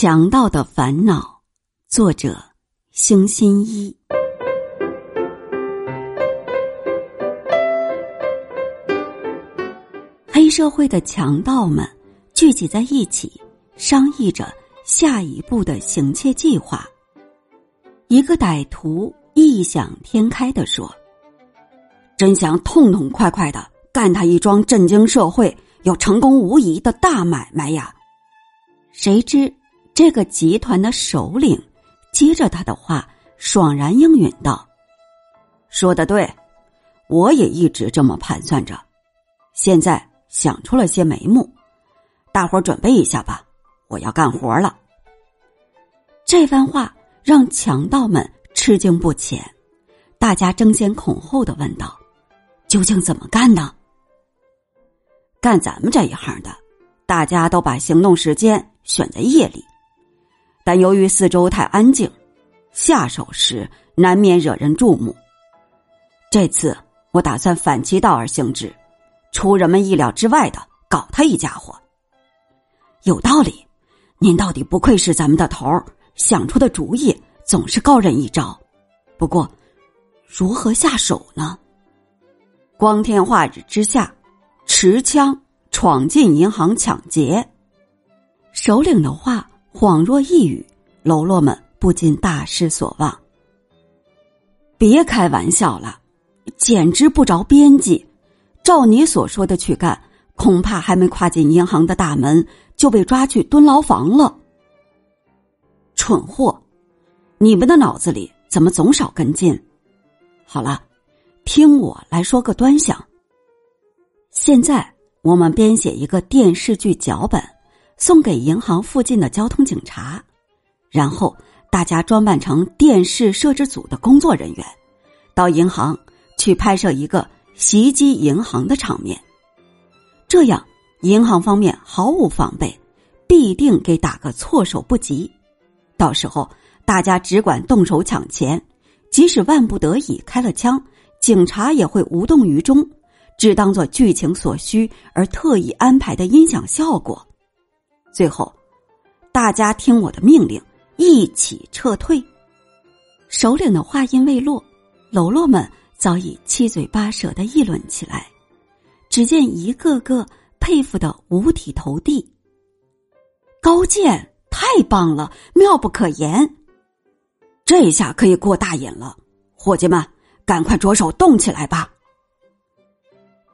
强盗的烦恼，作者：星心一。黑社会的强盗们聚集在一起，商议着下一步的行窃计划。一个歹徒异想天开的说：“真想痛痛快快的干他一桩震惊社会又成功无疑的大买卖呀！”谁知。这个集团的首领接着他的话，爽然应允道：“说的对，我也一直这么盘算着。现在想出了些眉目，大伙儿准备一下吧，我要干活了。”这番话让强盗们吃惊不浅，大家争先恐后的问道：“究竟怎么干呢？”干咱们这一行的，大家都把行动时间选在夜里。但由于四周太安静，下手时难免惹人注目。这次我打算反其道而行之，出人们意料之外的搞他一家伙。有道理，您到底不愧是咱们的头儿，想出的主意总是高人一招。不过，如何下手呢？光天化日之下，持枪闯进银行抢劫，首领的话。恍若一语，喽啰们不禁大失所望。别开玩笑了，简直不着边际！照你所说的去干，恐怕还没跨进银行的大门，就被抓去蹲牢房了。蠢货，你们的脑子里怎么总少根筋？好了，听我来说个端详。现在我们编写一个电视剧脚本。送给银行附近的交通警察，然后大家装扮成电视摄制组的工作人员，到银行去拍摄一个袭击银行的场面。这样，银行方面毫无防备，必定给打个措手不及。到时候，大家只管动手抢钱，即使万不得已开了枪，警察也会无动于衷，只当做剧情所需而特意安排的音响效果。最后，大家听我的命令，一起撤退。首领的话音未落，喽啰们早已七嘴八舌的议论起来。只见一个个佩服的五体投地。高见，太棒了，妙不可言！这下可以过大瘾了，伙计们，赶快着手动起来吧！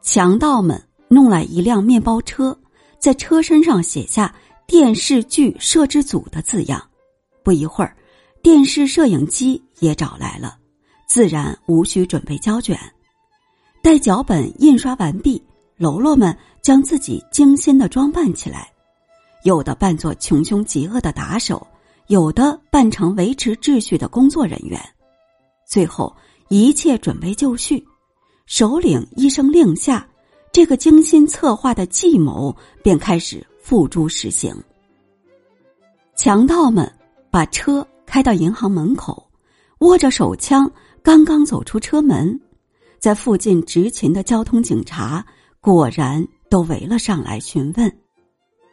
强盗们弄来一辆面包车，在车身上写下。电视剧摄制组的字样，不一会儿，电视摄影机也找来了，自然无需准备胶卷。待脚本印刷完毕，喽啰们将自己精心的装扮起来，有的扮作穷凶极恶的打手，有的扮成维持秩序的工作人员。最后一切准备就绪，首领一声令下，这个精心策划的计谋便开始。付诸实行。强盗们把车开到银行门口，握着手枪，刚刚走出车门，在附近执勤的交通警察果然都围了上来询问。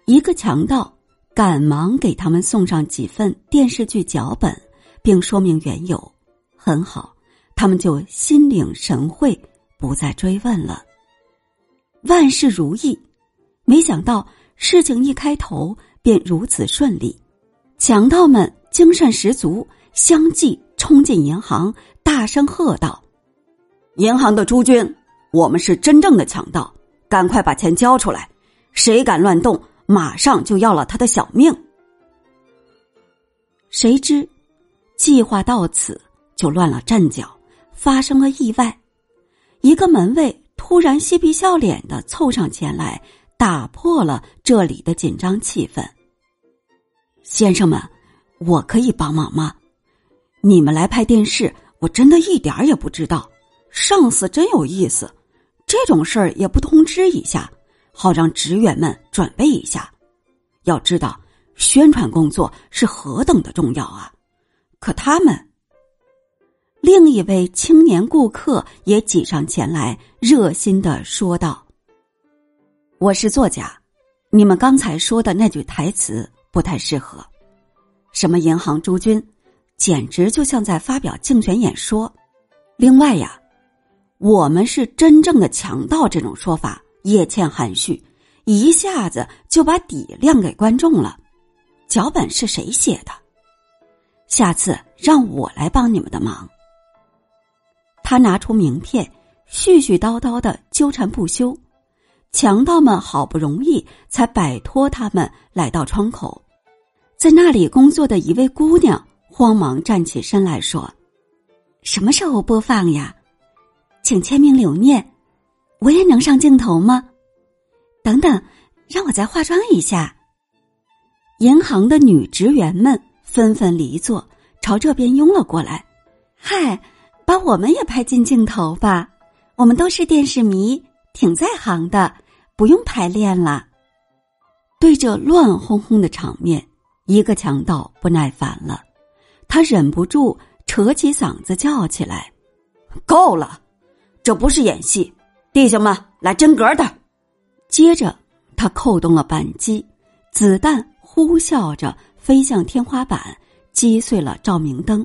一个强盗赶忙给他们送上几份电视剧脚本，并说明缘由。很好，他们就心领神会，不再追问了。万事如意，没想到。事情一开头便如此顺利，强盗们精神十足，相继冲进银行，大声喝道：“银行的诸君，我们是真正的强盗，赶快把钱交出来！谁敢乱动，马上就要了他的小命！”谁知，计划到此就乱了阵脚，发生了意外。一个门卫突然嬉皮笑脸的凑上前来。打破了这里的紧张气氛。先生们，我可以帮忙吗？你们来拍电视，我真的一点儿也不知道。上司真有意思，这种事儿也不通知一下，好让职员们准备一下。要知道，宣传工作是何等的重要啊！可他们，另一位青年顾客也挤上前来，热心的说道。我是作家，你们刚才说的那句台词不太适合。什么银行诸君，简直就像在发表竞选演说。另外呀，我们是真正的强盗这种说法也欠含蓄，一下子就把底亮给观众了。脚本是谁写的？下次让我来帮你们的忙。他拿出名片，絮絮叨叨的纠缠不休。强盗们好不容易才摆脱他们，来到窗口，在那里工作的一位姑娘慌忙站起身来说：“什么时候播放呀？请签名留念。我也能上镜头吗？等等，让我再化妆一下。”银行的女职员们纷纷离座，朝这边拥了过来。嗨，把我们也拍进镜头吧！我们都是电视迷，挺在行的。不用排练了。对着乱哄哄的场面，一个强盗不耐烦了，他忍不住扯起嗓子叫起来：“够了！这不是演戏，弟兄们来真格的！”接着，他扣动了扳机，子弹呼啸着飞向天花板，击碎了照明灯。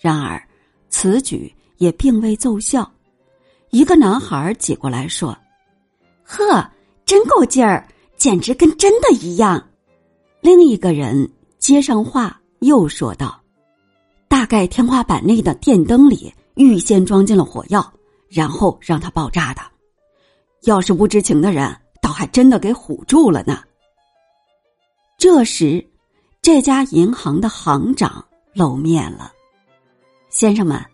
然而，此举也并未奏效。一个男孩挤过来说。呵，真够劲儿，简直跟真的一样。另一个人接上话，又说道：“大概天花板内的电灯里预先装进了火药，然后让它爆炸的。要是不知情的人，倒还真的给唬住了呢。”这时，这家银行的行长露面了。先生们，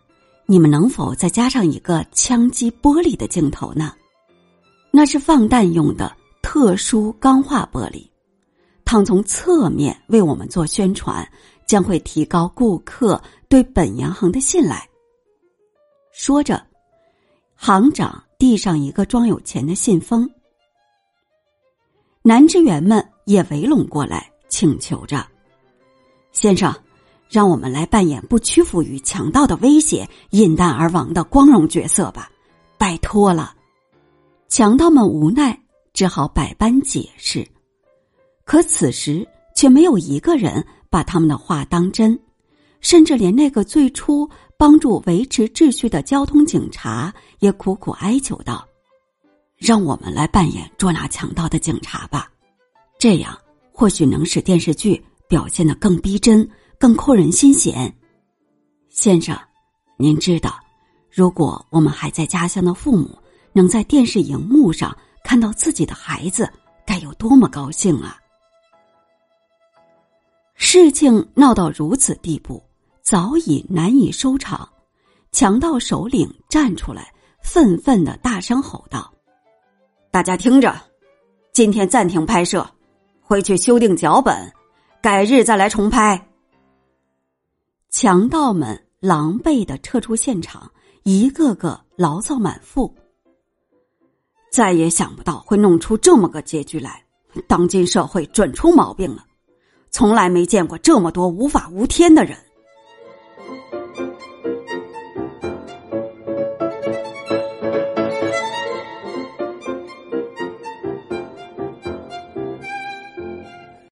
你们能否再加上一个枪击玻璃的镜头呢？那是放弹用的特殊钢化玻璃，倘从侧面为我们做宣传，将会提高顾客对本银行的信赖。说着，行长递上一个装有钱的信封，男职员们也围拢过来，请求着：“先生，让我们来扮演不屈服于强盗的威胁、引弹而亡的光荣角色吧，拜托了。”强盗们无奈，只好百般解释，可此时却没有一个人把他们的话当真，甚至连那个最初帮助维持秩序的交通警察也苦苦哀求道：“让我们来扮演捉拿强盗的警察吧，这样或许能使电视剧表现得更逼真、更扣人心弦。”先生，您知道，如果我们还在家乡的父母。能在电视荧幕上看到自己的孩子，该有多么高兴啊！事情闹到如此地步，早已难以收场。强盗首领站出来，愤愤的大声吼道：“大家听着，今天暂停拍摄，回去修订脚本，改日再来重拍。”强盗们狼狈的撤出现场，一个个牢骚满腹。再也想不到会弄出这么个结局来，当今社会准出毛病了，从来没见过这么多无法无天的人。